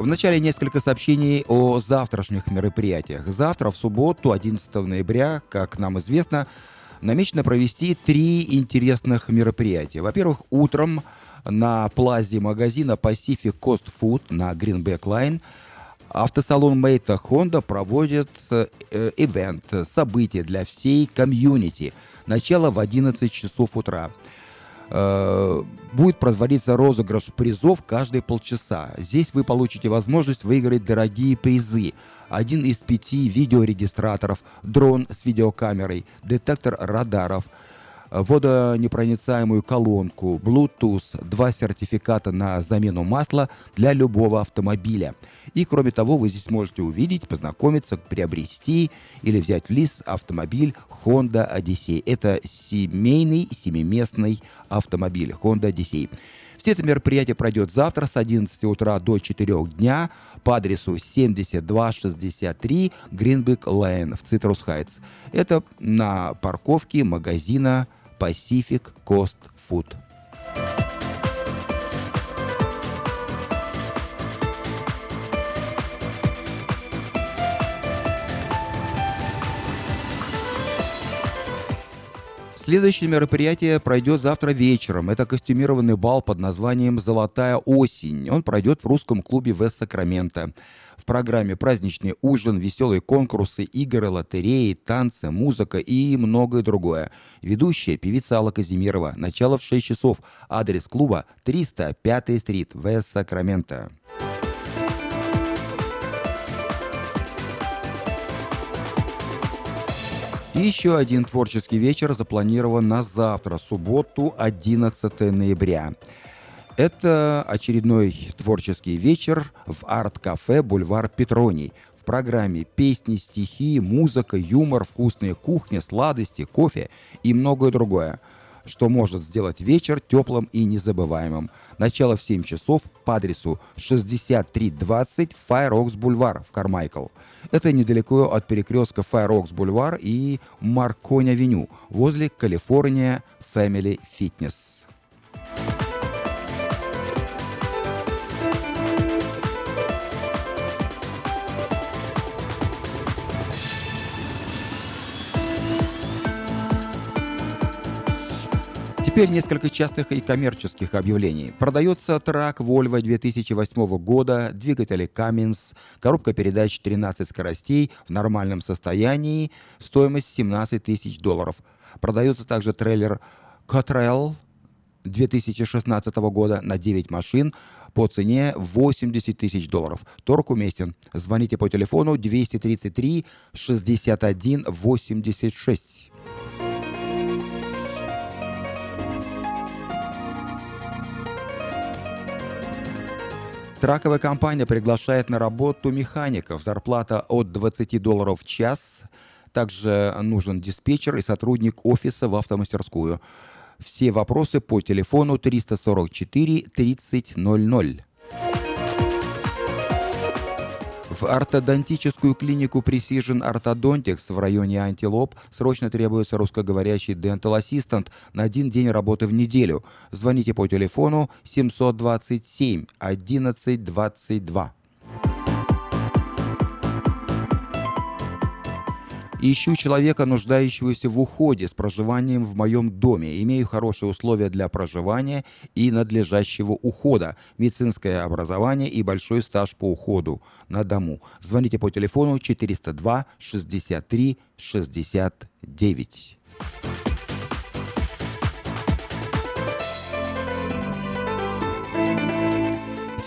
Вначале несколько сообщений о завтрашних мероприятиях. Завтра, в субботу, 11 ноября, как нам известно, намечено провести три интересных мероприятия. Во-первых, утром на плазе магазина Pacific Coast Food на Greenback Line автосалон Мейта Honda проводит э, ивент, событие для всей комьюнити. Начало в 11 часов утра. Э, будет производиться розыгрыш призов каждые полчаса. Здесь вы получите возможность выиграть дорогие призы. Один из пяти видеорегистраторов, дрон с видеокамерой, детектор радаров – водонепроницаемую колонку, Bluetooth, два сертификата на замену масла для любого автомобиля. И кроме того, вы здесь можете увидеть, познакомиться, приобрести или взять в лист автомобиль Honda Odyssey. Это семейный, семиместный автомобиль Honda Odyssey. Все это мероприятие пройдет завтра с 11 утра до 4 дня по адресу 7263 Гринбек Лейн в Цитрус Хайтс. Это на парковке магазина Pacific Coast Food. Следующее мероприятие пройдет завтра вечером. Это костюмированный бал под названием «Золотая осень». Он пройдет в русском клубе Вест Сакраменто. В программе праздничный ужин, веселые конкурсы, игры, лотереи, танцы, музыка и многое другое. Ведущая певица Алла Казимирова. Начало в 6 часов. Адрес клуба 305 стрит, в Сакраменто. И еще один творческий вечер запланирован на завтра, субботу, 11 ноября. Это очередной творческий вечер в арт-кафе «Бульвар Петроний». В программе песни, стихи, музыка, юмор, вкусная кухня, сладости, кофе и многое другое, что может сделать вечер теплым и незабываемым. Начало в 7 часов по адресу 6320 Файрокс Бульвар в Кармайкл. Это недалеко от перекрестка Файрокс Бульвар и Маркони-авеню возле Калифорния Family Fitness. Теперь несколько частных и коммерческих объявлений. Продается трак Volvo 2008 года, двигатели Cummins, коробка передач 13 скоростей в нормальном состоянии, стоимость 17 тысяч долларов. Продается также трейлер Cottrell 2016 года на 9 машин по цене 80 тысяч долларов. Торг уместен. Звоните по телефону 233 61 86. Траковая компания приглашает на работу механиков. Зарплата от 20 долларов в час. Также нужен диспетчер и сотрудник офиса в автомастерскую. Все вопросы по телефону 344 3000. В ортодонтическую клинику Precision Orthodontics в районе Антилоп срочно требуется русскоговорящий dental assistant на один день работы в неделю. Звоните по телефону 727 1122. Ищу человека, нуждающегося в уходе с проживанием в моем доме. Имею хорошие условия для проживания и надлежащего ухода, медицинское образование и большой стаж по уходу на дому. Звоните по телефону 402 63 69.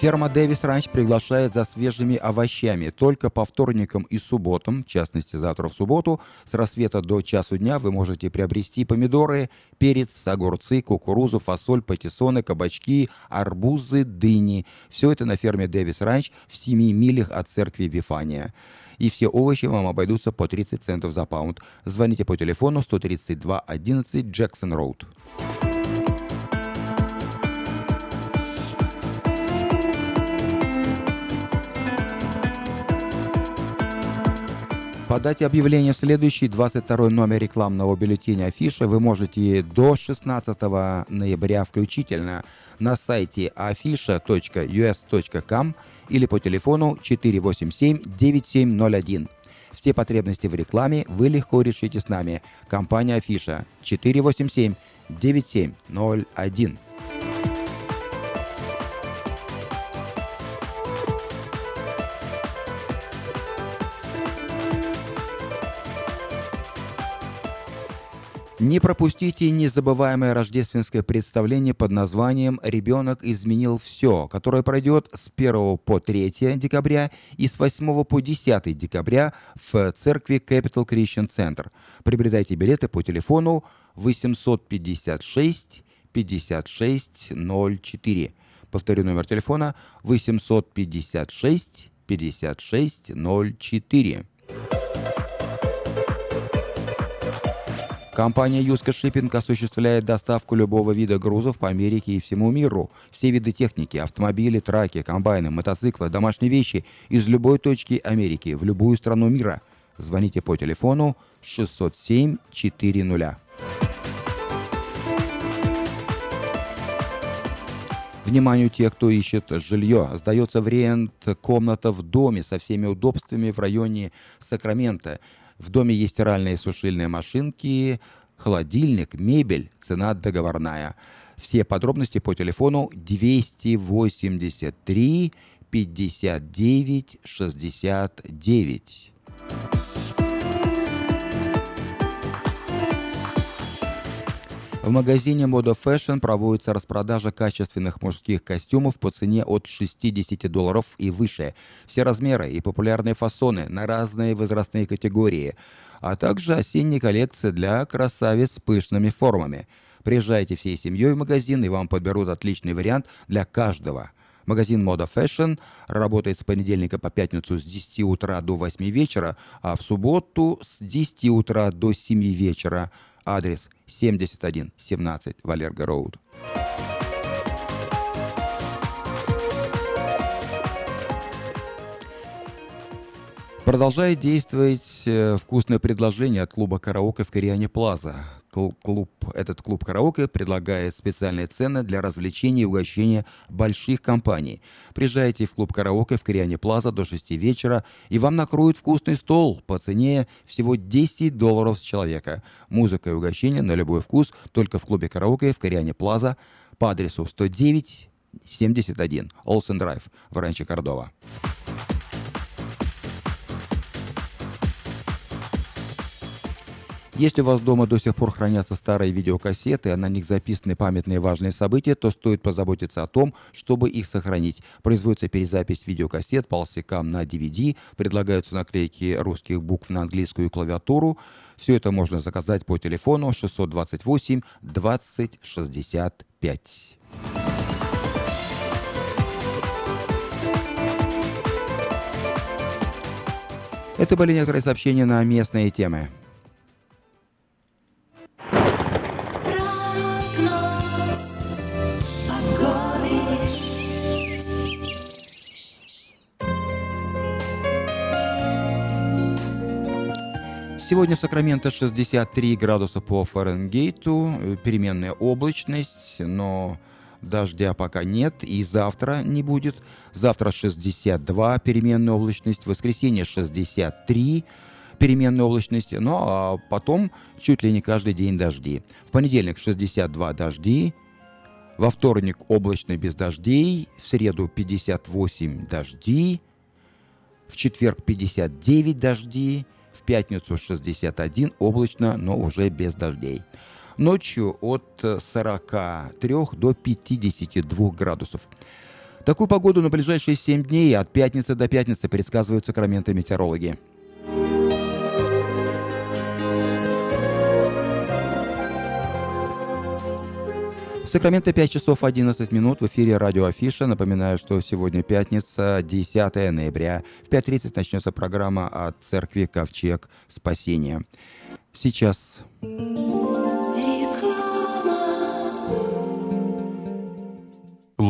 Ферма Дэвис Ранч приглашает за свежими овощами. Только по вторникам и субботам, в частности завтра в субботу, с рассвета до часу дня вы можете приобрести помидоры, перец, огурцы, кукурузу, фасоль, патиссоны, кабачки, арбузы, дыни. Все это на ферме Дэвис Ранч в 7 милях от церкви Вифания и все овощи вам обойдутся по 30 центов за паунд. Звоните по телефону 132 11 Джексон Роуд. Подать объявление в следующий 22 номер рекламного бюллетеня Афиша вы можете до 16 ноября включительно на сайте afisha.us.com или по телефону 487-9701. Все потребности в рекламе вы легко решите с нами. Компания Афиша 487-9701. Не пропустите незабываемое рождественское представление под названием «Ребенок изменил все», которое пройдет с 1 по 3 декабря и с 8 по 10 декабря в церкви Capital Christian Center. Приобретайте билеты по телефону 856 5604. Повторю номер телефона 856 5604. Компания Юска Шиппинг осуществляет доставку любого вида грузов по Америке и всему миру. Все виды техники, автомобили, траки, комбайны, мотоциклы, домашние вещи из любой точки Америки в любую страну мира. Звоните по телефону 607 400. Вниманию тех, кто ищет жилье. Сдается в рент комната в доме со всеми удобствами в районе Сакрамента. В доме есть стиральные и сушильные машинки, холодильник, мебель, цена договорная. Все подробности по телефону 283 59 69. В магазине Moda Fashion проводится распродажа качественных мужских костюмов по цене от 60 долларов и выше. Все размеры и популярные фасоны на разные возрастные категории, а также осенняя коллекция для красавиц с пышными формами. Приезжайте всей семьей в магазин, и вам подберут отличный вариант для каждого. Магазин Moda Fashion работает с понедельника по пятницу с 10 утра до 8 вечера, а в субботу с 10 утра до 7 вечера. Адрес 7117 Валерго Роуд. Продолжает действовать э, вкусное предложение от клуба «Караоке» в Кориане Плаза клуб, этот клуб караоке предлагает специальные цены для развлечений и угощения больших компаний. Приезжайте в клуб караоке в Кориане Плаза до 6 вечера, и вам накроют вкусный стол по цене всего 10 долларов с человека. Музыка и угощение на любой вкус только в клубе караоке в Кориане Плаза по адресу 109 71 Олсен Драйв в Ранче Кордова. Если у вас дома до сих пор хранятся старые видеокассеты, а на них записаны памятные важные события, то стоит позаботиться о том, чтобы их сохранить. Производится перезапись видеокассет полсекам на DVD, предлагаются наклейки русских букв на английскую клавиатуру. Все это можно заказать по телефону 628 20 65. Это были некоторые сообщения на местные темы. Сегодня в Сакраменто 63 градуса по Фаренгейту, э, переменная облачность, но дождя пока нет, и завтра не будет. Завтра 62 переменная облачность, в воскресенье 63 переменная облачность, ну а потом чуть ли не каждый день дожди. В понедельник 62 дожди, во вторник облачно без дождей, в среду 58 дожди, в четверг 59 дожди, в пятницу 61 облачно, но уже без дождей. Ночью от 43 до 52 градусов. Такую погоду на ближайшие 7 дней от пятницы до пятницы предсказывают сакраменты метеорологи. Сакраменто 5 часов 11 минут в эфире радио Афиша. Напоминаю, что сегодня пятница, 10 ноября. В 5.30 начнется программа от церкви Ковчег Спасения. Сейчас... Let's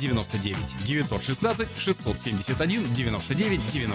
99 916 671 99 99.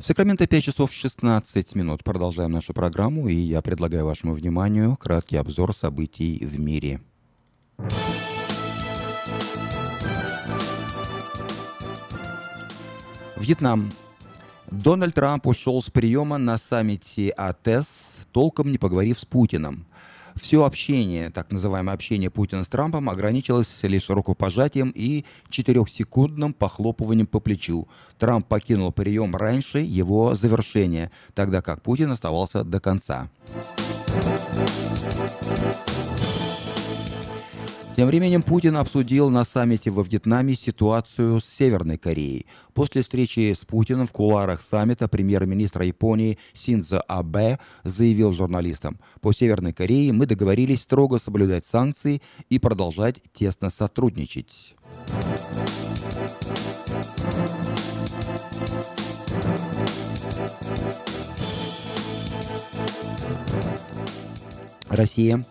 В Сакраменто 5 часов 16 минут. Продолжаем нашу программу, и я предлагаю вашему вниманию краткий обзор событий в мире. Вьетнам. Дональд Трамп ушел с приема на саммите АТЭС, толком не поговорив с Путиным. Все общение, так называемое общение Путина с Трампом, ограничилось лишь рукопожатием и четырехсекундным похлопыванием по плечу. Трамп покинул прием раньше его завершения, тогда как Путин оставался до конца. Тем временем Путин обсудил на саммите во Вьетнаме ситуацию с Северной Кореей. После встречи с Путиным в куларах саммита премьер-министр Японии Синдзо Абе заявил журналистам, по Северной Корее мы договорились строго соблюдать санкции и продолжать тесно сотрудничать. Россия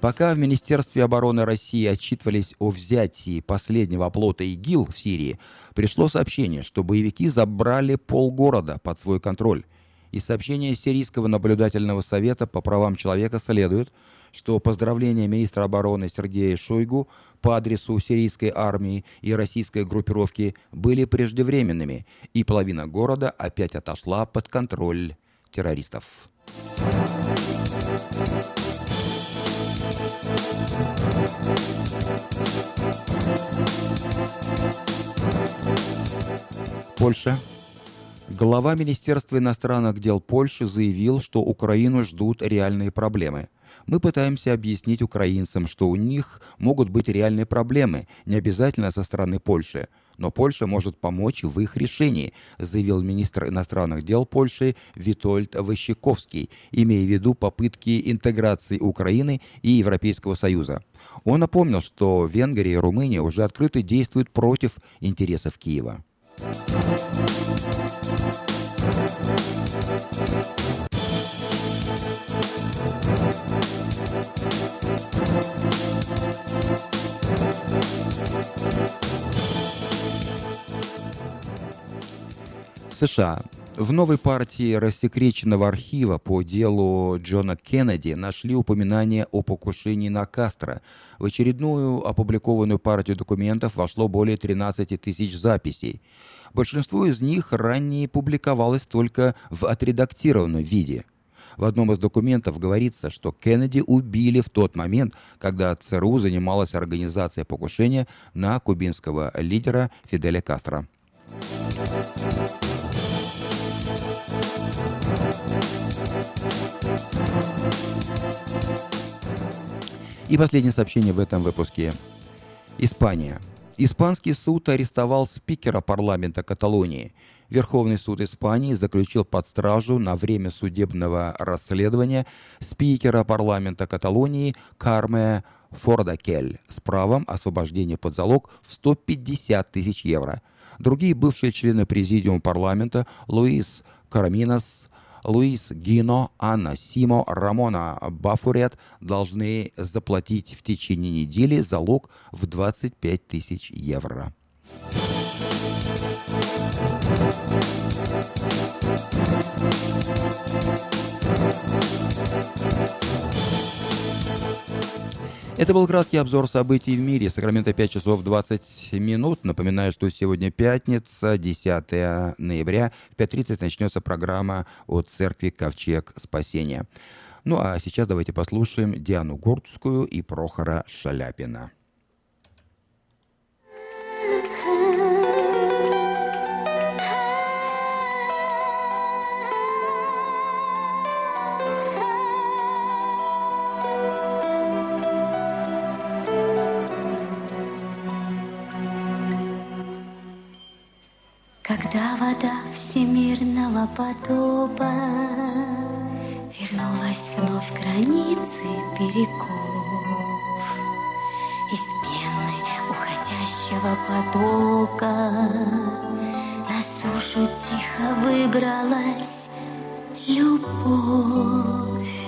Пока в Министерстве обороны России отчитывались о взятии последнего оплота ИГИЛ в Сирии, пришло сообщение, что боевики забрали полгорода под свой контроль. Из сообщения Сирийского наблюдательного совета по правам человека следует, что поздравления министра обороны Сергея Шойгу по адресу сирийской армии и российской группировки были преждевременными, и половина города опять отошла под контроль террористов. Польша. Глава Министерства иностранных дел Польши заявил, что Украину ждут реальные проблемы. Мы пытаемся объяснить украинцам, что у них могут быть реальные проблемы, не обязательно со стороны Польши, но Польша может помочь в их решении, заявил министр иностранных дел Польши Витольд Ващиковский, имея в виду попытки интеграции Украины и Европейского Союза. Он напомнил, что Венгрия и Румыния уже открыто действуют против интересов Киева. США. В новой партии рассекреченного архива по делу Джона Кеннеди нашли упоминание о покушении на Кастро. В очередную опубликованную партию документов вошло более 13 тысяч записей. Большинство из них ранее публиковалось только в отредактированном виде. В одном из документов говорится, что Кеннеди убили в тот момент, когда ЦРУ занималась организацией покушения на кубинского лидера Фиделя Кастро. И последнее сообщение в этом выпуске. Испания. Испанский суд арестовал спикера парламента Каталонии. Верховный суд Испании заключил под стражу на время судебного расследования спикера парламента Каталонии Карме Фордакель с правом освобождения под залог в 150 тысяч евро. Другие бывшие члены президиума парламента Луис Караминос, Луис Гино, Анна Симо, Рамона Бафурет должны заплатить в течение недели залог в 25 тысяч евро. Это был краткий обзор событий в мире. Сакраменто 5 часов 20 минут. Напоминаю, что сегодня пятница, 10 ноября. В 5.30 начнется программа от церкви Ковчег Спасения. Ну а сейчас давайте послушаем Диану Гордскую и Прохора Шаляпина. Когда вода всемирного потопа Вернулась вновь границы берегов Из пены уходящего потока На сушу тихо выбралась любовь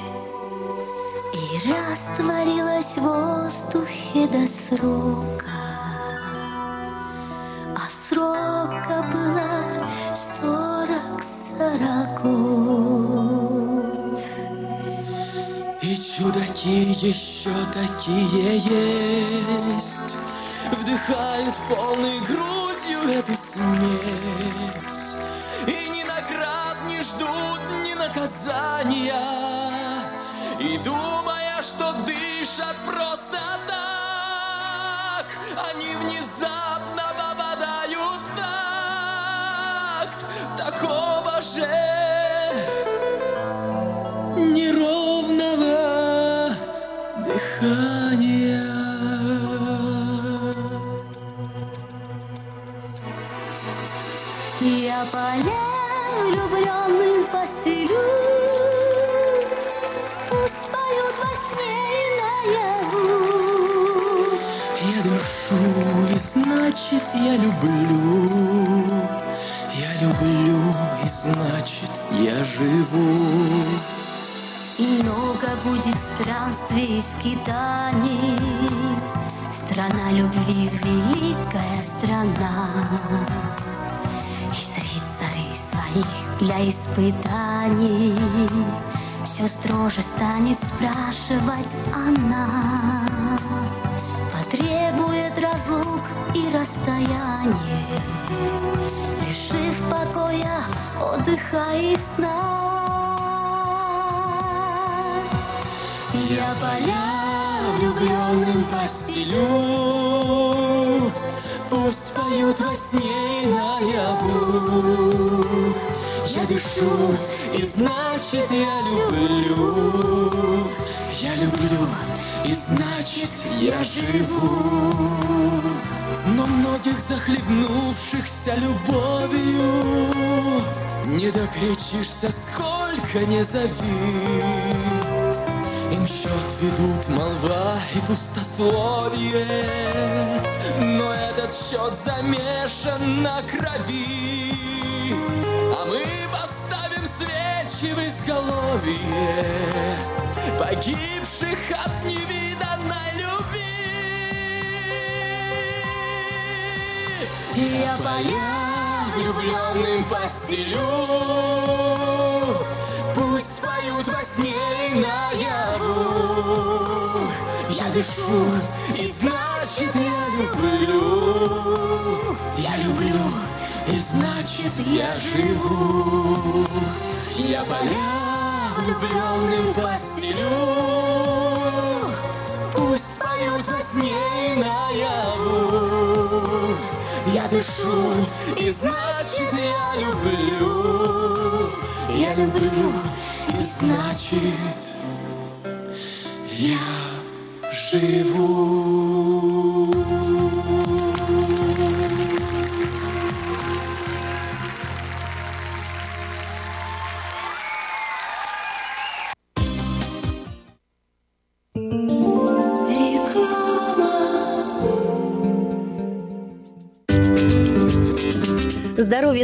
И растворилась в воздухе до срока чудаки еще такие есть, Вдыхают полной грудью эту смесь, И ни наград не ждут, ни наказания, И думая, что дышат просто так Они внезапно попадают в такт. Такого же Я поля влюбленным постелю. Пусть поют во сне и наяву. Я дышу, и значит я люблю. Я люблю, и значит я живу. И много будет странствий и скитаний. Страна любви, великая страна своих для испытаний Все строже станет спрашивать она. Потребует разлук и расстояние Лишив покоя, отдыха и сна. Я поля влюбленным постелю Пусть поют во сне и наяву Я дышу, и значит я люблю. Я люблю, и значит я живу. Но многих захлебнувшихся любовью Не докричишься, сколько не зови. Им счет ведут молва и пустословие Но этот счет замешан на крови. А мы поставим свечи в изголовье Погибших от невиданной любви. Я поля влюбленным постелю дышу, и значит я люблю. Я люблю, и значит я живу. Я поля влюбленным постелю. Пусть поют во сне и наяву. Я дышу, и значит я люблю. Я люблю, и значит я живу.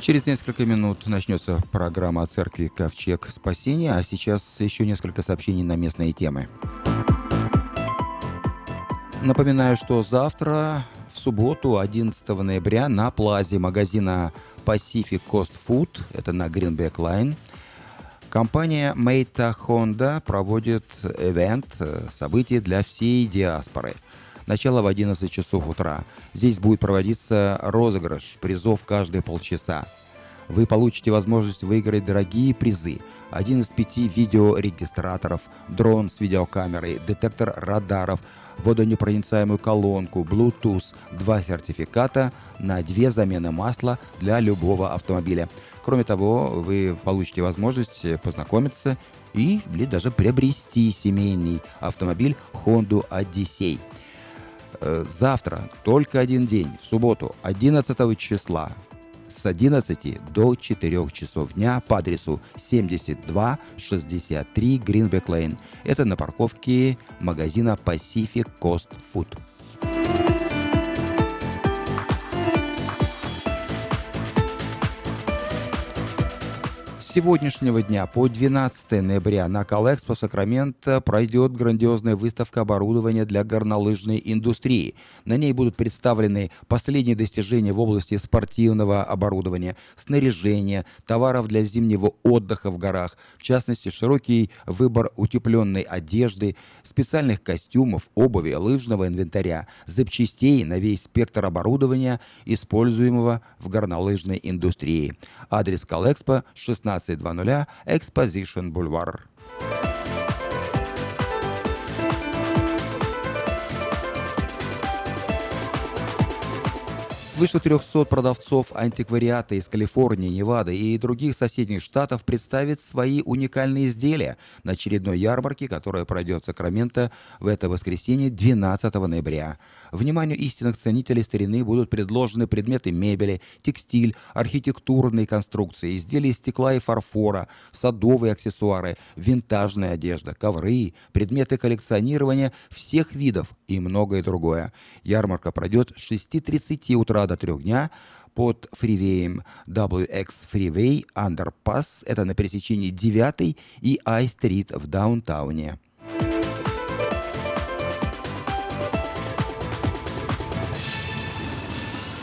Через несколько минут начнется программа о церкви «Ковчег спасения», а сейчас еще несколько сообщений на местные темы. Напоминаю, что завтра, в субботу, 11 ноября, на плазе магазина Pacific Coast Food, это на Greenback Line, компания Meta Honda проводит ивент, событие для всей диаспоры. Начало в 11 часов утра. Здесь будет проводиться розыгрыш призов каждые полчаса. Вы получите возможность выиграть дорогие призы. Один из пяти видеорегистраторов, дрон с видеокамерой, детектор радаров, водонепроницаемую колонку, Bluetooth, два сертификата на две замены масла для любого автомобиля. Кроме того, вы получите возможность познакомиться и или даже приобрести семейный автомобиль Honda Odyssey. Э, завтра только один день, в субботу, 11 числа, с 11 до 4 часов дня по адресу 7263 Гринбек Лейн. Это на парковке магазина Pacific Coast Food. Сегодняшнего дня по 12 ноября на Калэкспо Сакраменто пройдет грандиозная выставка оборудования для горнолыжной индустрии. На ней будут представлены последние достижения в области спортивного оборудования, снаряжения, товаров для зимнего отдыха в горах, в частности, широкий выбор утепленной одежды, специальных костюмов, обуви, лыжного инвентаря, запчастей на весь спектр оборудования, используемого в горнолыжной индустрии. Адрес Калэкспо 16 15.00 Exposition Boulevard. Свыше 300 продавцов антиквариата из Калифорнии, Невады и других соседних штатов представят свои уникальные изделия на очередной ярмарке, которая пройдет в Сакраменто в это воскресенье 12 ноября. Вниманию истинных ценителей старины будут предложены предметы мебели, текстиль, архитектурные конструкции, изделия из стекла и фарфора, садовые аксессуары, винтажная одежда, ковры, предметы коллекционирования всех видов и многое другое. Ярмарка пройдет с 6.30 утра до 3 дня под фривеем WX Freeway Underpass, это на пересечении 9 и I-стрит в даунтауне.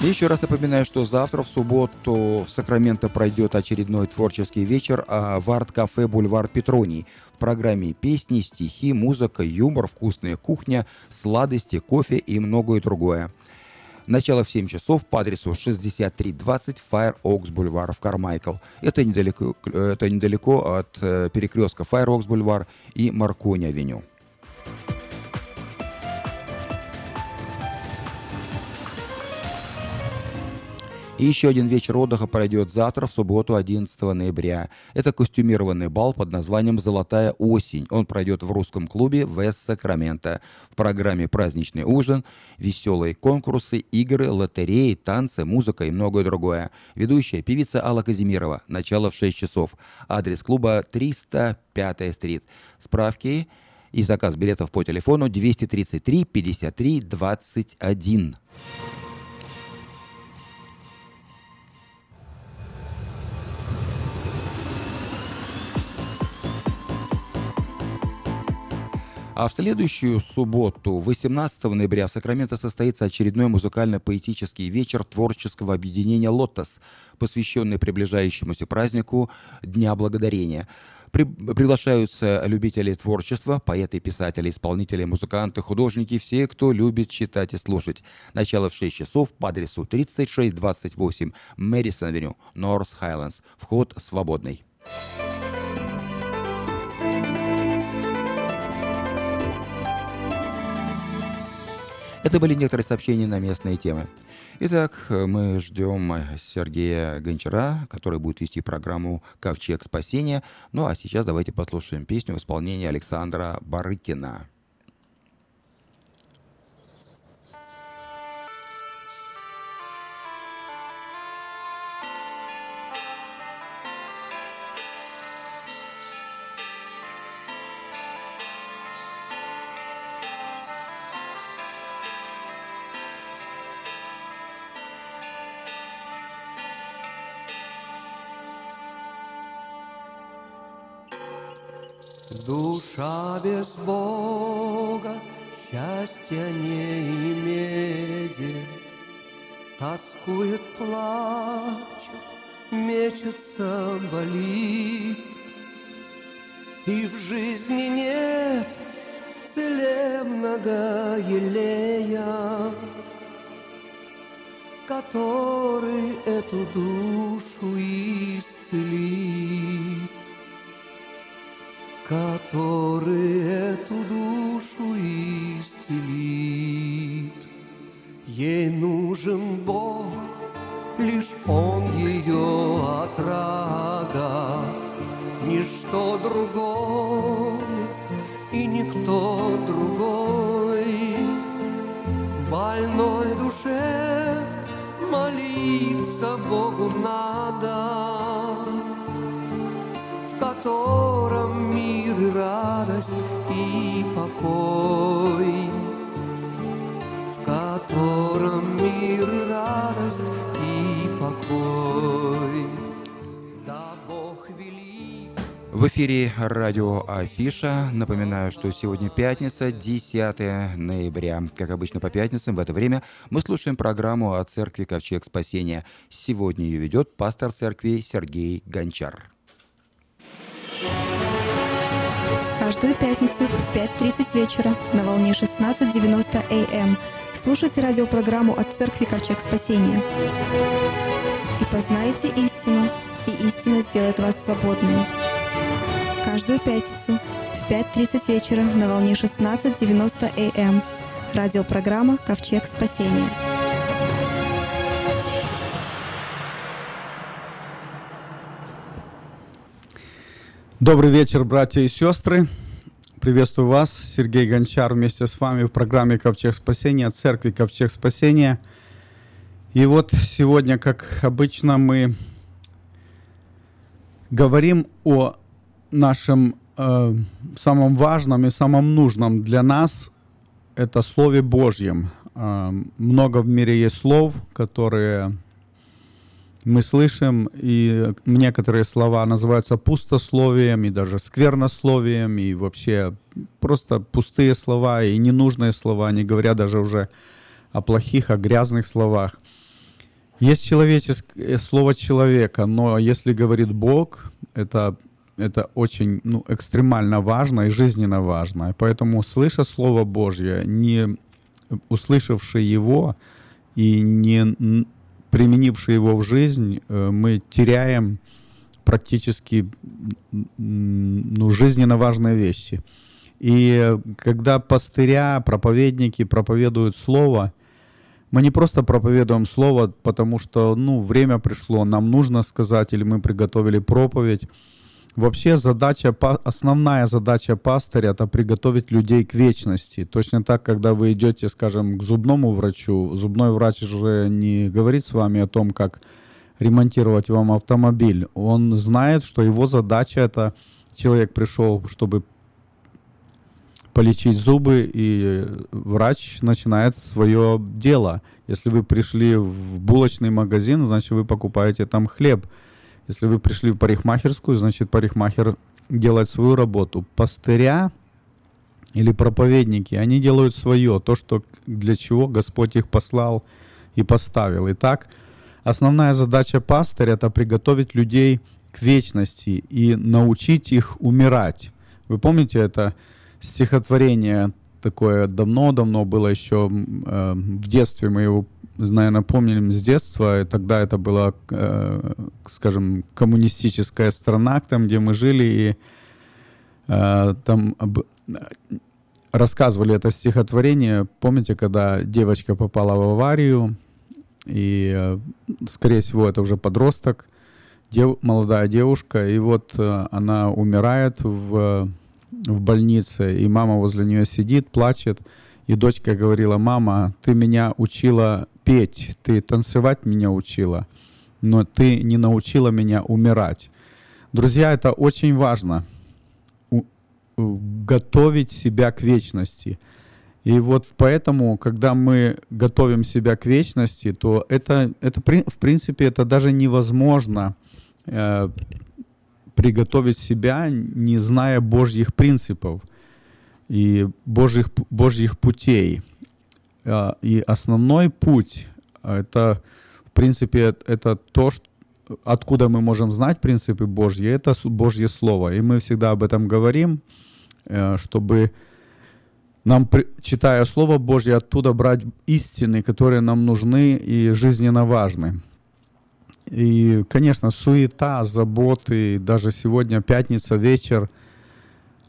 И еще раз напоминаю, что завтра, в субботу, в Сакраменто пройдет очередной творческий вечер а в арт-кафе «Бульвар Петроний». В программе песни, стихи, музыка, юмор, вкусная кухня, сладости, кофе и многое другое. Начало в 7 часов по адресу 6320 Fire Oaks Бульвар в Кармайкл. Это недалеко, это недалеко от э, перекрестка Fire Oaks Бульвар и Маркони Авеню. И еще один вечер отдыха пройдет завтра, в субботу, 11 ноября. Это костюмированный бал под названием «Золотая осень». Он пройдет в русском клубе Вест Сакраменто. В программе праздничный ужин, веселые конкурсы, игры, лотереи, танцы, музыка и многое другое. Ведущая певица Алла Казимирова. Начало в 6 часов. Адрес клуба 305 стрит. Справки и заказ билетов по телефону 233 53 21. А в следующую субботу, 18 ноября, в Сакраменто состоится очередной музыкально-поэтический вечер творческого объединения «Лотос», посвященный приближающемуся празднику Дня Благодарения. При, приглашаются любители творчества, поэты, писатели, исполнители, музыканты, художники, все, кто любит читать и слушать. Начало в 6 часов по адресу 3628 Мэрисон-авеню, Норс Хайлендс. Вход свободный. Это были некоторые сообщения на местные темы. Итак, мы ждем Сергея Гончара, который будет вести программу «Ковчег спасения». Ну а сейчас давайте послушаем песню в исполнении Александра Барыкина. Радио Афиша. Напоминаю, что сегодня пятница, 10 ноября. Как обычно по пятницам в это время мы слушаем программу о церкви Ковчег Спасения. Сегодня ее ведет пастор церкви Сергей Гончар. Каждую пятницу в 5.30 вечера на волне 16.90 АМ слушайте радиопрограмму от Церкви Ковчег Спасения. И познаете истину, и истина сделает вас свободными. Каждую пятницу в 5.30 вечера на волне 16.90 АМ радиопрограмма «Ковчег спасения». Добрый вечер, братья и сестры. Приветствую вас, Сергей Гончар, вместе с вами в программе «Ковчег спасения» церкви «Ковчег спасения». И вот сегодня, как обычно, мы говорим о нашем э, самом важном и самом нужном для нас – это Слове Божьем. Э, много в мире есть слов, которые мы слышим, и некоторые слова называются пустословием, и даже сквернословием, и вообще просто пустые слова, и ненужные слова, не говоря даже уже о плохих, о грязных словах. Есть человеческое слово человека, но если говорит Бог, это, это очень ну, экстремально важно и жизненно важно. Поэтому, слыша Слово Божье, не услышавший его, и не применивши его в жизнь, э, мы теряем практически ну, жизненно важные вещи. И когда пастыря, проповедники проповедуют Слово, мы не просто проповедуем Слово, потому что ну, время пришло, нам нужно сказать, или мы приготовили проповедь. Вообще задача, основная задача пастыря – это приготовить людей к вечности. Точно так, когда вы идете, скажем, к зубному врачу, зубной врач же не говорит с вами о том, как ремонтировать вам автомобиль. Он знает, что его задача – это человек пришел, чтобы полечить зубы, и врач начинает свое дело. Если вы пришли в булочный магазин, значит, вы покупаете там хлеб – если вы пришли в парикмахерскую, значит парикмахер делает свою работу. Пастыря или проповедники, они делают свое, то, что для чего Господь их послал и поставил. Итак, основная задача пастыря – это приготовить людей к вечности и научить их умирать. Вы помните это стихотворение такое давно-давно было еще э, в детстве. Мы его наверное, помним с детства, и тогда это была, э, скажем, коммунистическая страна, там, где мы жили, и э, там об, рассказывали это стихотворение. Помните, когда девочка попала в аварию, и, э, скорее всего, это уже подросток, дев, молодая девушка, и вот э, она умирает в, в больнице, и мама возле нее сидит, плачет, и дочка говорила, мама, ты меня учила петь, ты танцевать меня учила, но ты не научила меня умирать. Друзья, это очень важно. Готовить себя к вечности. И вот поэтому, когда мы готовим себя к вечности, то это, это в принципе, это даже невозможно э, приготовить себя, не зная Божьих принципов и Божьих, Божьих путей. А, и основной путь, а, это, в принципе, это то, что откуда мы можем знать принципы Божьи, это Божье Слово. И мы всегда об этом говорим, э, чтобы нам, читая Слово Божье, оттуда брать истины, которые нам нужны и жизненно важны. И, конечно, суета, заботы, даже сегодня пятница, вечер,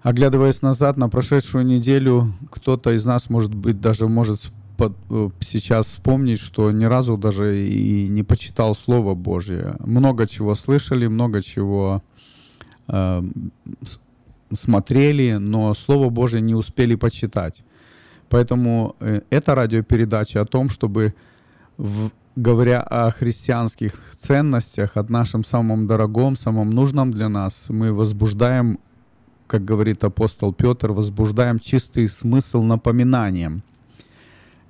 оглядываясь назад на прошедшую неделю, кто-то из нас, может быть, даже может э, сейчас вспомнить, что ни разу даже и не почитал Слово Божье. Много чего слышали, много чего э, смотрели, но Слово Божье не успели почитать. Поэтому э, эта радиопередача о том, чтобы, в, говоря о христианских ценностях, о нашем самом дорогом, самом нужном для нас, мы возбуждаем, как говорит апостол Петр, возбуждаем чистый смысл напоминанием –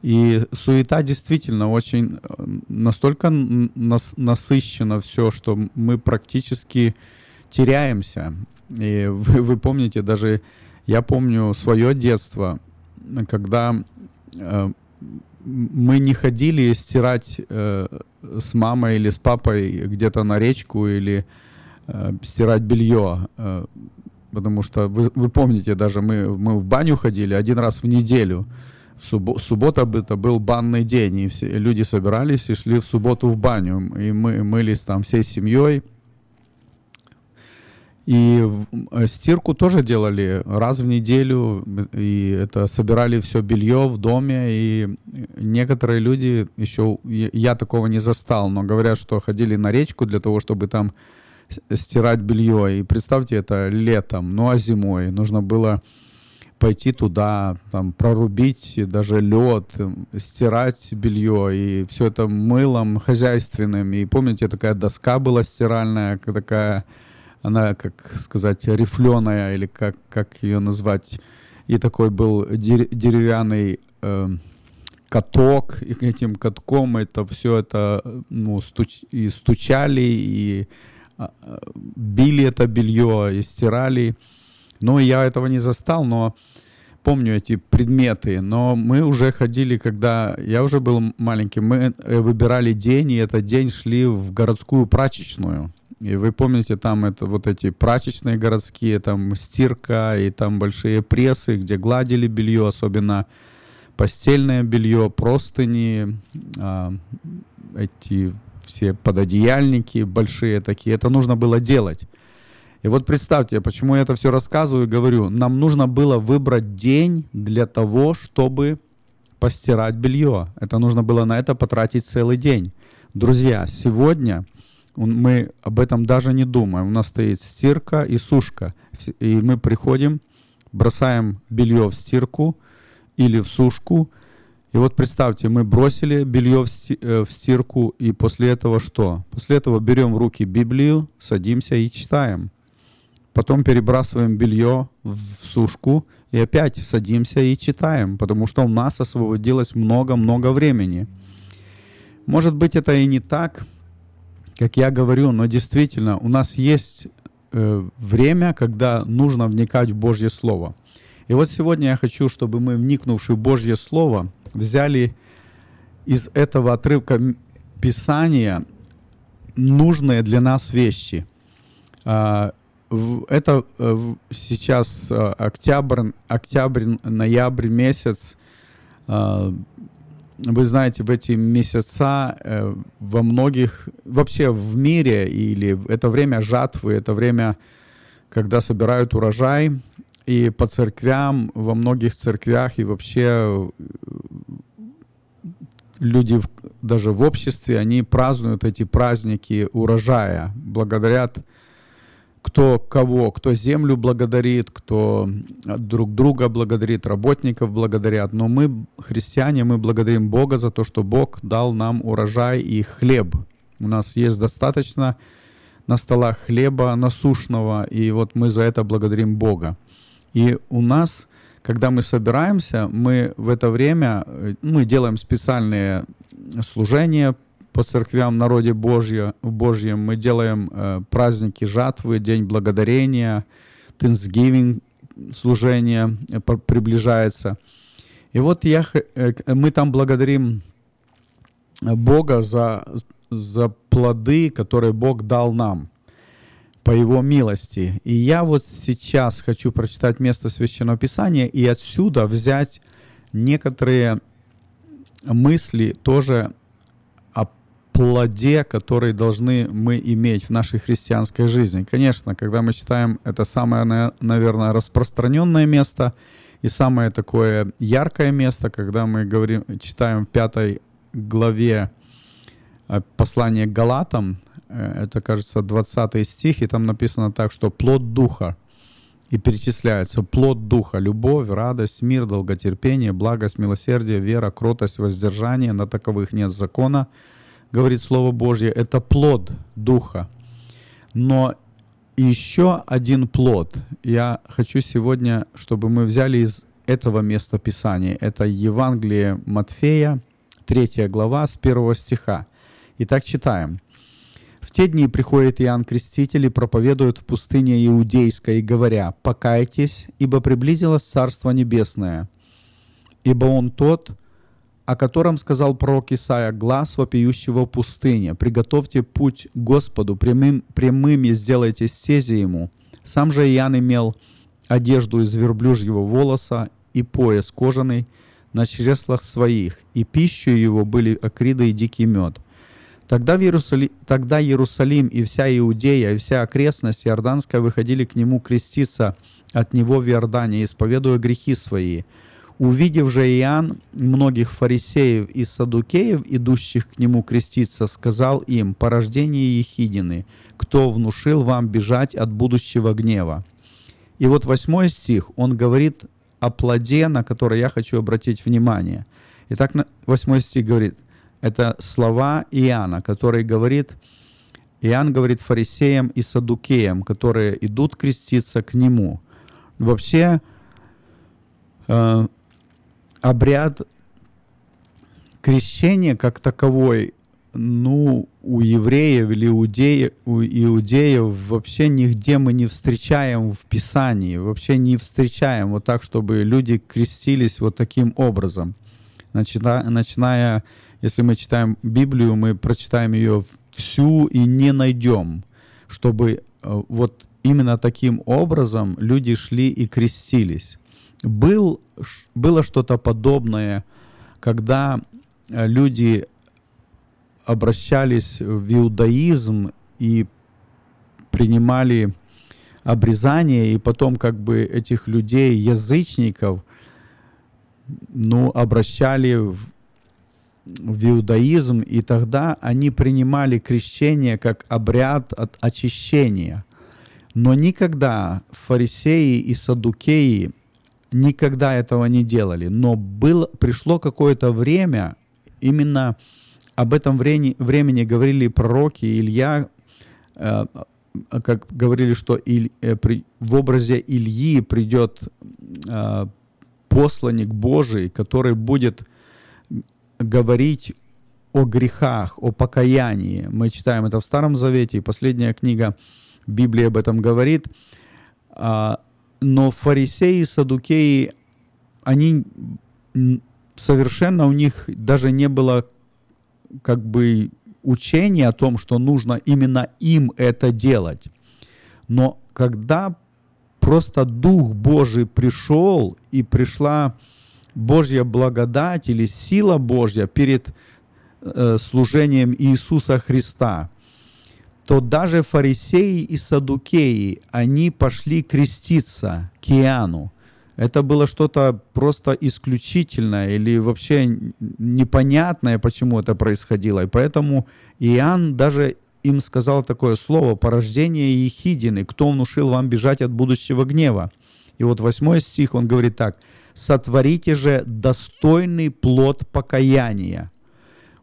и суета действительно очень э, настолько нас, насыщена все, что мы практически теряемся. И вы, вы помните, даже я помню свое детство, когда э, мы не ходили стирать э, с мамой или с папой где-то на речку или э, стирать белье. Э, потому что вы, вы помните, даже мы, мы в баню ходили один раз в неделю в суббо- суббота это был банный день, и все люди собирались и шли в субботу в баню, и мы мылись там всей семьей. И э, стирку тоже делали раз в неделю, и это собирали все белье в доме, и некоторые люди еще, я такого не застал, но говорят, что ходили на речку для того, чтобы там стирать белье. И представьте, это летом, ну а зимой нужно было пойти туда, там, прорубить даже лед, стирать белье, и все это мылом хозяйственным. И помните, такая доска была стиральная, такая, она, как сказать, рифленая, или как, как ее назвать. И такой был деревянный э, каток, и этим катком это все это ну, стуч, и стучали, и э, били это белье, и стирали. Но я этого не застал, но помню эти предметы. Но мы уже ходили, когда я уже был маленький, мы э, выбирали день, и этот день шли в городскую прачечную. И вы помните, там это вот эти прачечные городские, там стирка и там большие прессы, где гладили белье, особенно постельное белье, простыни, а, эти все пододеяльники большие такие. Это нужно было делать. И вот представьте, почему я это все рассказываю и говорю. Нам нужно было выбрать день для того, чтобы постирать белье. Это нужно было на это потратить целый день. Друзья, сегодня мы об этом даже не думаем. У нас стоит стирка и сушка. И мы приходим, бросаем белье в стирку или в сушку. И вот представьте, мы бросили белье в, э, стирку, и после этого что? После этого берем в руки Библию, садимся и читаем. Потом перебрасываем белье в сушку и опять садимся и читаем, потому что у нас освободилось много-много времени. Может быть, это и не так, как я говорю, но действительно у нас есть э, время, когда нужно вникать в Божье Слово. И вот сегодня я хочу, чтобы мы, вникнувши в Божье Слово, взяли из этого отрывка Писания нужные для нас вещи. А, это э, сейчас э, октябрь, октябрь, ноябрь месяц. Вы знаете, в эти месяца э, во многих, вообще в мире, или это время жатвы, это время, когда собирают урожай, и по церквям, во многих церквях, и вообще люди даже в обществе, они празднуют эти праздники урожая, благодарят кто кого, кто землю благодарит, кто друг друга благодарит, работников благодарят. Но мы, христиане, мы благодарим Бога за то, что Бог дал нам урожай и хлеб. У нас есть достаточно на столах хлеба насушного, и вот мы за это благодарим Бога. И у нас, когда мы собираемся, мы в это время, э, мы делаем специальные служения по церквям народе Божье, Божьем. Мы делаем э, праздники жатвы, День благодарения, Thanksgiving служение э, приближается. И вот я, э, мы там благодарим Бога за, за плоды, которые Бог дал нам по Его милости. И я вот сейчас хочу прочитать место Священного Писания и отсюда взять некоторые мысли тоже плоде, который должны мы иметь в нашей христианской жизни. Конечно, когда мы читаем, это самое, наверное, распространенное место и самое такое яркое место, когда мы говорим, читаем в пятой главе э, послания к Галатам, э, это, кажется, 20 стих, и там написано так, что плод Духа, и перечисляется плод Духа, любовь, радость, мир, долготерпение, благость, милосердие, вера, кротость, воздержание, на таковых нет закона, говорит Слово Божье, это плод Духа. Но еще один плод. Я хочу сегодня, чтобы мы взяли из этого места Писания. Это Евангелие Матфея, 3 глава, с 1 стиха. Итак, читаем. «В те дни приходит Иоанн Креститель и проповедует в пустыне Иудейской, говоря, «Покайтесь, ибо приблизилось Царство Небесное. Ибо Он тот, о котором сказал пророк Исаия, глаз вопиющего в пустыне, приготовьте путь Господу, прямым, прямыми сделайте стези ему. Сам же Иоанн имел одежду из верблюжьего волоса и пояс кожаный на чреслах своих, и пищу его были акриды и дикий мед. Тогда, в Иерусали... Тогда Иерусалим и вся Иудея, и вся окрестность Иорданская выходили к нему креститься от него в Иордане, исповедуя грехи свои – Увидев же Иоанн многих фарисеев и садукеев, идущих к нему креститься, сказал им, «Порождение Ехидины, кто внушил вам бежать от будущего гнева?» И вот восьмой стих, он говорит о плоде, на который я хочу обратить внимание. Итак, восьмой стих говорит, это слова Иоанна, который говорит, Иоанн говорит фарисеям и садукеям, которые идут креститься к нему. Вообще, э, обряд крещения как таковой, ну, у евреев или у иудеев вообще нигде мы не встречаем в Писании, вообще не встречаем вот так, чтобы люди крестились вот таким образом. Начиная, начиная если мы читаем Библию, мы прочитаем ее всю и не найдем, чтобы э, вот именно таким образом люди шли и крестились. Был, было что-то подобное, когда э, люди обращались в иудаизм и принимали обрезание, и потом как бы этих людей, язычников, ну, обращали в, в иудаизм, и тогда они принимали крещение как обряд от очищения. Но никогда фарисеи и садукеи никогда этого не делали. Но был, пришло какое-то время, именно об этом времени, времени говорили пророки Илья, э, как говорили, что э, в образе Ильи придет э, посланник Божий, который будет говорить о грехах, о покаянии. Мы читаем это в Старом Завете, и последняя книга Библии об этом говорит. А, но фарисеи, садукеи, они совершенно у них даже не было как бы учения о том, что нужно именно им это делать. Но когда просто Дух Божий пришел и пришла Божья благодать или сила Божья перед э, служением Иисуса Христа, то даже фарисеи и садукеи, они пошли креститься к Иоанну. Это было что-то просто исключительное или вообще непонятное, почему это происходило. И поэтому Иоанн даже им сказал такое слово «порождение Ехидины, кто внушил вам бежать от будущего гнева?» И вот восьмой стих, он говорит так «Сотворите же достойный плод покаяния».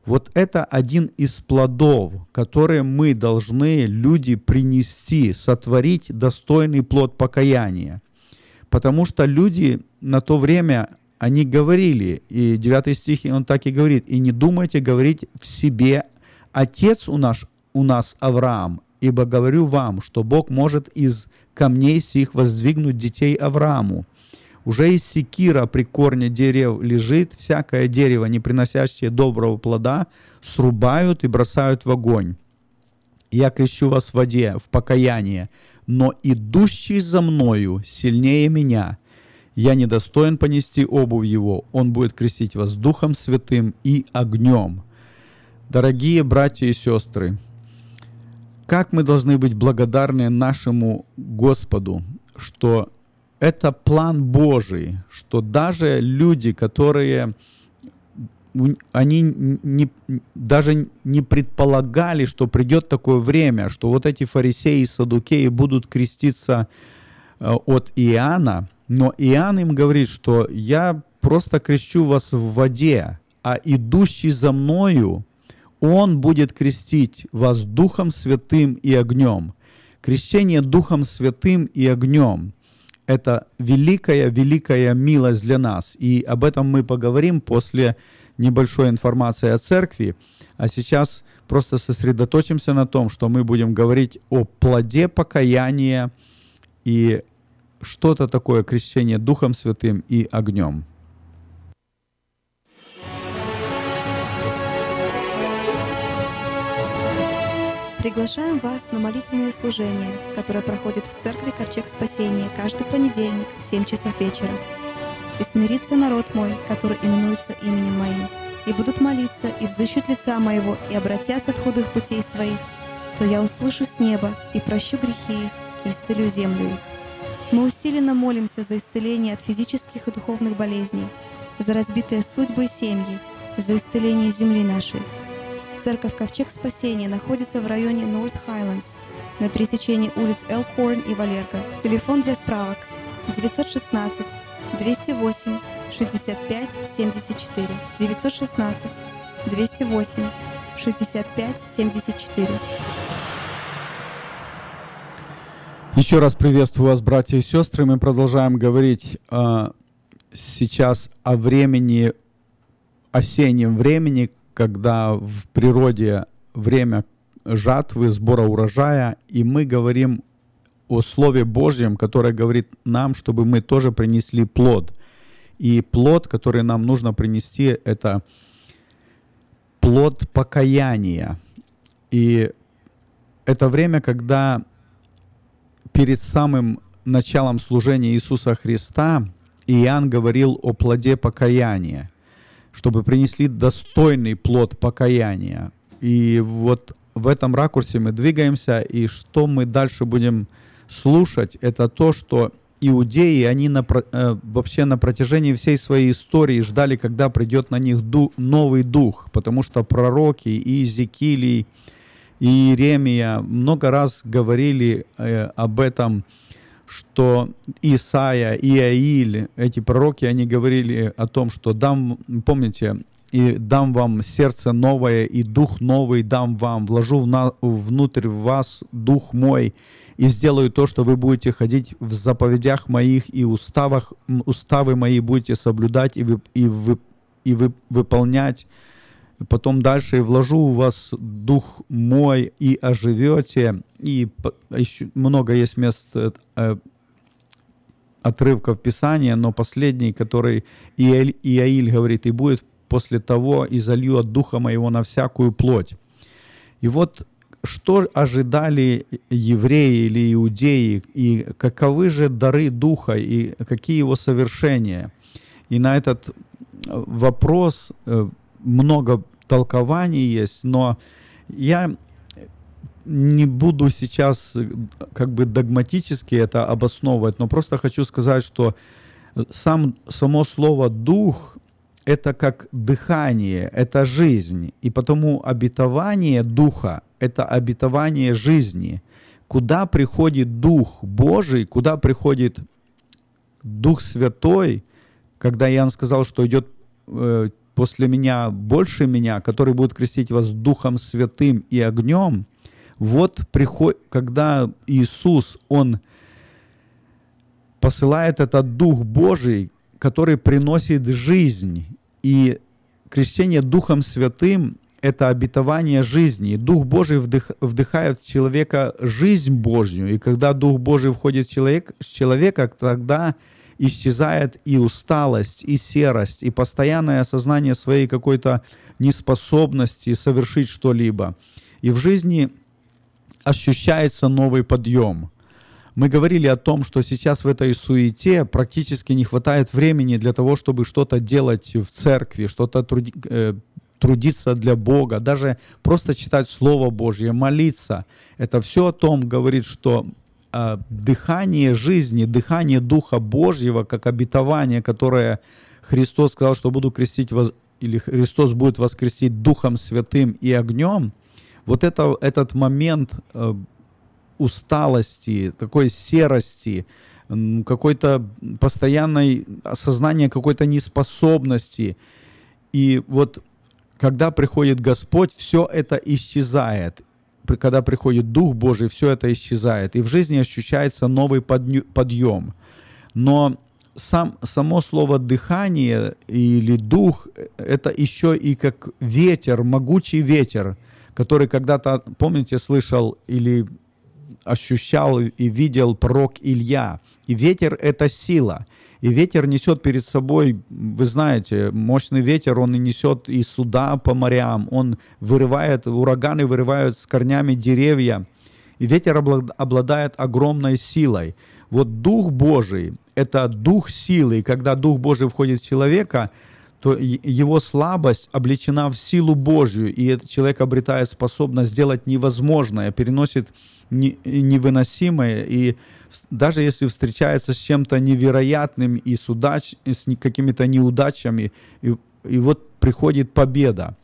Вот это один из плодов, которые мы должны, люди, принести, сотворить достойный плод покаяния. Потому что люди на то время, они говорили, и 9 стих, он так и говорит, «И не думайте говорить в себе, Отец у нас, у нас Авраам, ибо говорю вам, что Бог может из камней сих воздвигнуть детей Аврааму. Уже из секира при корне дерев лежит, всякое дерево, не приносящее доброго плода, срубают и бросают в огонь. Я крещу вас в воде, в покаяние, но идущий за мною сильнее меня. Я недостоин понести обувь его, он будет крестить вас Духом Святым и огнем. Дорогие братья и сестры, как мы должны быть благодарны нашему Господу, что это план Божий, что даже люди, которые они не, даже не предполагали, что придет такое время, что вот эти фарисеи и садукеи будут креститься э, от Иоанна, но Иоанн им говорит, что я просто крещу вас в воде, а идущий за мною, он будет крестить вас Духом Святым и огнем. Крещение Духом Святым и огнем – это великая-великая милость для нас. И об этом мы поговорим после небольшой информации о церкви. А сейчас просто сосредоточимся на том, что мы будем говорить о плоде покаяния и что-то такое крещение Духом Святым и огнем. Приглашаем вас на молитвенное служение, которое проходит в церкви Ковчег Спасения каждый понедельник в 7 часов вечера. «И смирится народ мой, который именуется именем моим, и будут молиться, и взыщут лица моего, и обратятся от худых путей своих, то я услышу с неба и прощу грехи их, и исцелю землю их». Мы усиленно молимся за исцеление от физических и духовных болезней, за разбитые судьбы и семьи, за исцеление земли нашей – Церковь Ковчег Спасения находится в районе North Highlands на пересечении улиц Элкорн и Валерго. Телефон для справок 916 208 65 74 916 208 65 74 Еще раз приветствую вас, братья и сестры. Мы продолжаем говорить э, сейчас о времени, осеннем времени, когда в природе время жатвы, сбора урожая, и мы говорим о Слове Божьем, которое говорит нам, чтобы мы тоже принесли плод. И плод, который нам нужно принести, это плод покаяния. И это время, когда перед самым началом служения Иисуса Христа Иоанн говорил о плоде покаяния, чтобы принесли достойный плод покаяния. И вот в этом ракурсе мы двигаемся, и что мы дальше будем слушать, это то, что иудеи, они на, э, вообще на протяжении всей своей истории ждали, когда придет на них ду, новый дух, потому что пророки и Иезекиилий, и Иеремия много раз говорили э, об этом, что Исаия, Иаиль, эти пророки, они говорили о том, что дам, помните, и дам вам сердце новое, и дух новый дам вам, вложу в на, внутрь вас дух мой, и сделаю то, что вы будете ходить в заповедях моих и уставах, уставы мои будете соблюдать и, вы, и, вы, и вы, выполнять. Потом дальше вложу у вас дух мой и оживете. И еще много есть мест э, отрывков Писания, но последний, который Иаиль, Иаиль говорит, и будет после того, и залью от духа моего на всякую плоть. И вот что ожидали евреи или иудеи, и каковы же дары Духа, и какие его совершения. И на этот э, вопрос э, много толкований есть, но я не буду сейчас э, как бы догматически это обосновывать, но просто хочу сказать, что сам, само слово «дух» — это как дыхание, это жизнь, и потому обетование Духа — это обетование жизни. Куда приходит Дух Божий, куда приходит Дух Святой, когда Иоанн сказал, что идет э, после меня больше меня, который будет крестить вас Духом Святым и огнем, вот приход, когда Иисус, Он посылает этот Дух Божий, который приносит жизнь. И крещение Духом Святым это обетование жизни. Дух Божий вдых, вдыхает в человека жизнь Божью. И когда Дух Божий входит в, человек, в человека, тогда исчезает и усталость, и серость, и постоянное осознание своей какой-то неспособности совершить что-либо. И в жизни ощущается новый подъем. Мы говорили о том, что сейчас в этой суете практически не хватает времени для того, чтобы что-то делать в церкви, что-то э, трудиться для Бога, даже просто читать Слово Божье, молиться. Это все о том говорит, что э, дыхание жизни, дыхание Духа Божьего, как обетование, которое Христос сказал, что буду крестить вас, или Христос будет воскресить Духом Святым и огнем, вот это, этот момент э, усталости, такой серости, какой-то постоянной осознания какой-то неспособности. И вот когда приходит Господь, все это исчезает. Когда приходит Дух Божий, все это исчезает. И в жизни ощущается новый подъем. Но сам, само слово дыхание или дух, это еще и как ветер, могучий ветер, который когда-то, помните, слышал или ощущал и видел пророк Илья. И ветер — это сила. И ветер несет перед собой, вы знаете, мощный ветер, он и несет и суда по морям, он вырывает, ураганы вырывают с корнями деревья. И ветер обладает огромной силой. Вот Дух Божий — это Дух силы. И когда Дух Божий входит в человека, то его слабость облечена в силу Божью, и этот человек обретает способность сделать невозможное, переносит невыносимое, и даже если встречается с чем-то невероятным и с, удач, с какими-то неудачами, и, и вот приходит победа.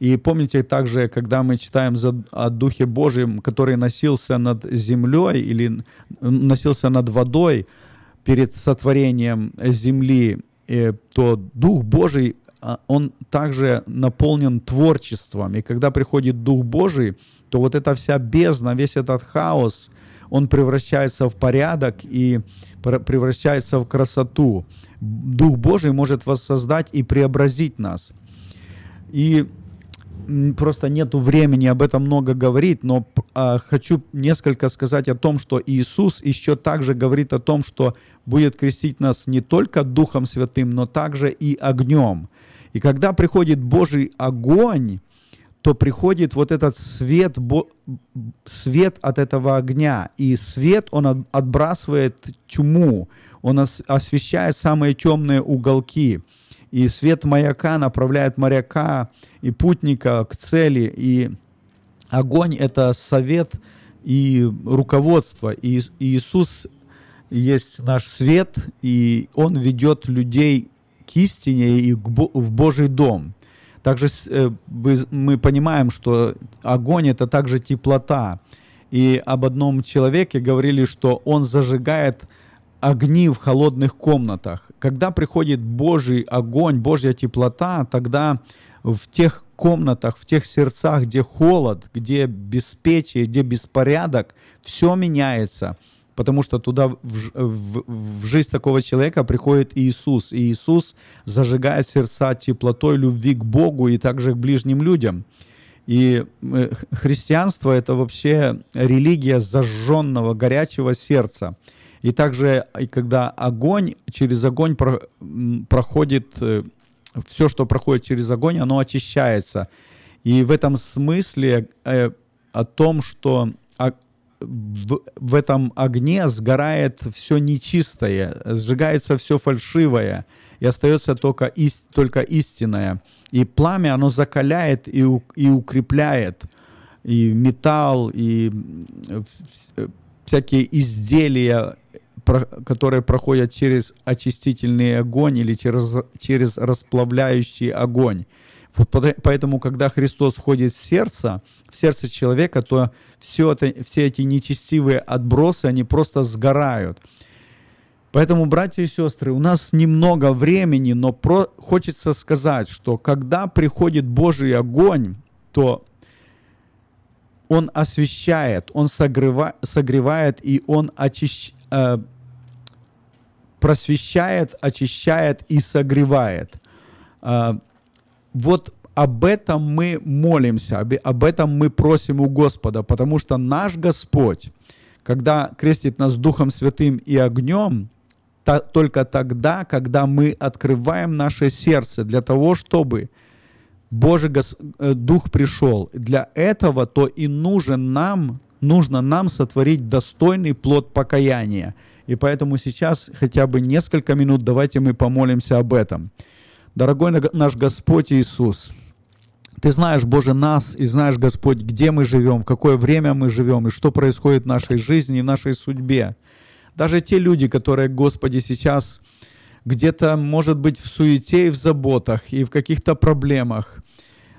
И помните также, когда мы читаем за, о Духе Божьем, который носился над землей или носился над водой перед сотворением земли, э, то Дух Божий, а, он также наполнен творчеством. И когда приходит Дух Божий, то вот эта вся бездна, весь этот хаос, он превращается в порядок и превращается в красоту. Дух Божий может воссоздать и преобразить нас. И просто нету времени об этом много говорить, но а, хочу несколько сказать о том, что Иисус еще также говорит о том, что будет крестить нас не только Духом Святым, но также и огнем. И когда приходит Божий огонь, то приходит вот этот свет, свет от этого огня. И свет, он отбрасывает тьму, Он освещает самые темные уголки. И свет маяка направляет моряка и путника к цели. И огонь — это совет и руководство. И Иисус есть наш свет, и Он ведет людей к истине и в Божий дом. Также э, мы понимаем, что огонь — это также теплота. И об одном человеке говорили, что он зажигает огни в холодных комнатах. Когда приходит Божий огонь, Божья теплота, тогда в тех комнатах, в тех сердцах, где холод, где беспечие, где беспорядок, все меняется – потому что туда в, в, в жизнь такого человека приходит Иисус, и Иисус зажигает сердца теплотой любви к Богу и также к ближним людям. И э, христианство — это вообще религия зажженного, горячего сердца. И также, и когда огонь, через огонь про, проходит, э, все, что проходит через огонь, оно очищается. И в этом смысле э, о том, что в, в этом огне сгорает все нечистое, сжигается все фальшивое, и остается только, ист, только истинное. И пламя, оно закаляет и, и укрепляет и металл, и всякие изделия, которые проходят через очистительный огонь или через, через расплавляющий огонь. Вот поэтому, когда Христос входит в сердце, в сердце человека, то все, это, все эти нечестивые отбросы, они просто сгорают. Поэтому, братья и сестры, у нас немного времени, но про... хочется сказать, что когда приходит Божий огонь, то он освещает, он согрева... согревает и он очищ... э... просвещает, очищает и согревает. Э вот об этом мы молимся, об, этом мы просим у Господа, потому что наш Господь, когда крестит нас Духом Святым и огнем, только тогда, когда мы открываем наше сердце для того, чтобы Божий э, Дух пришел. Для этого то и нужен нам, нужно нам сотворить достойный плод покаяния. И поэтому сейчас хотя бы несколько минут давайте мы помолимся об этом. Дорогой наш Господь Иисус, Ты знаешь, Боже, нас и знаешь, Господь, где мы живем, в какое время мы живем и что происходит в нашей жизни и в нашей судьбе. Даже те люди, которые, Господи, сейчас где-то, может быть, в суете и в заботах, и в каких-то проблемах.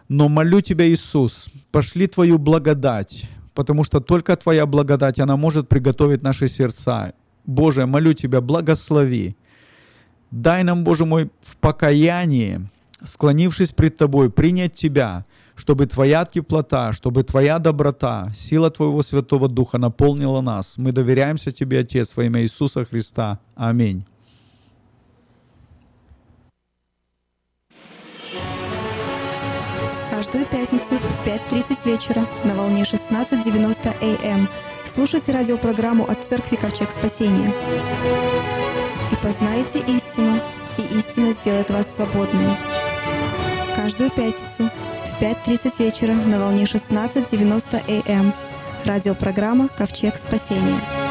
Но молю Тебя, Иисус, пошли Твою благодать, потому что только Твоя благодать, она может приготовить наши сердца. Боже, молю Тебя, благослови. Дай нам, Боже мой, в покаянии, склонившись пред Тобой, принять Тебя, чтобы Твоя теплота, чтобы Твоя доброта, сила Твоего Святого Духа наполнила нас. Мы доверяемся Тебе, Отец, во имя Иисуса Христа. Аминь. Каждую пятницу в 5.30 вечера на волне 16.90 АМ слушайте радиопрограмму от Церкви Ковчег Спасения и познаете истину, и истина сделает вас свободными. Каждую пятницу в 5.30 вечера на волне 16.90 АМ. Радиопрограмма «Ковчег спасения».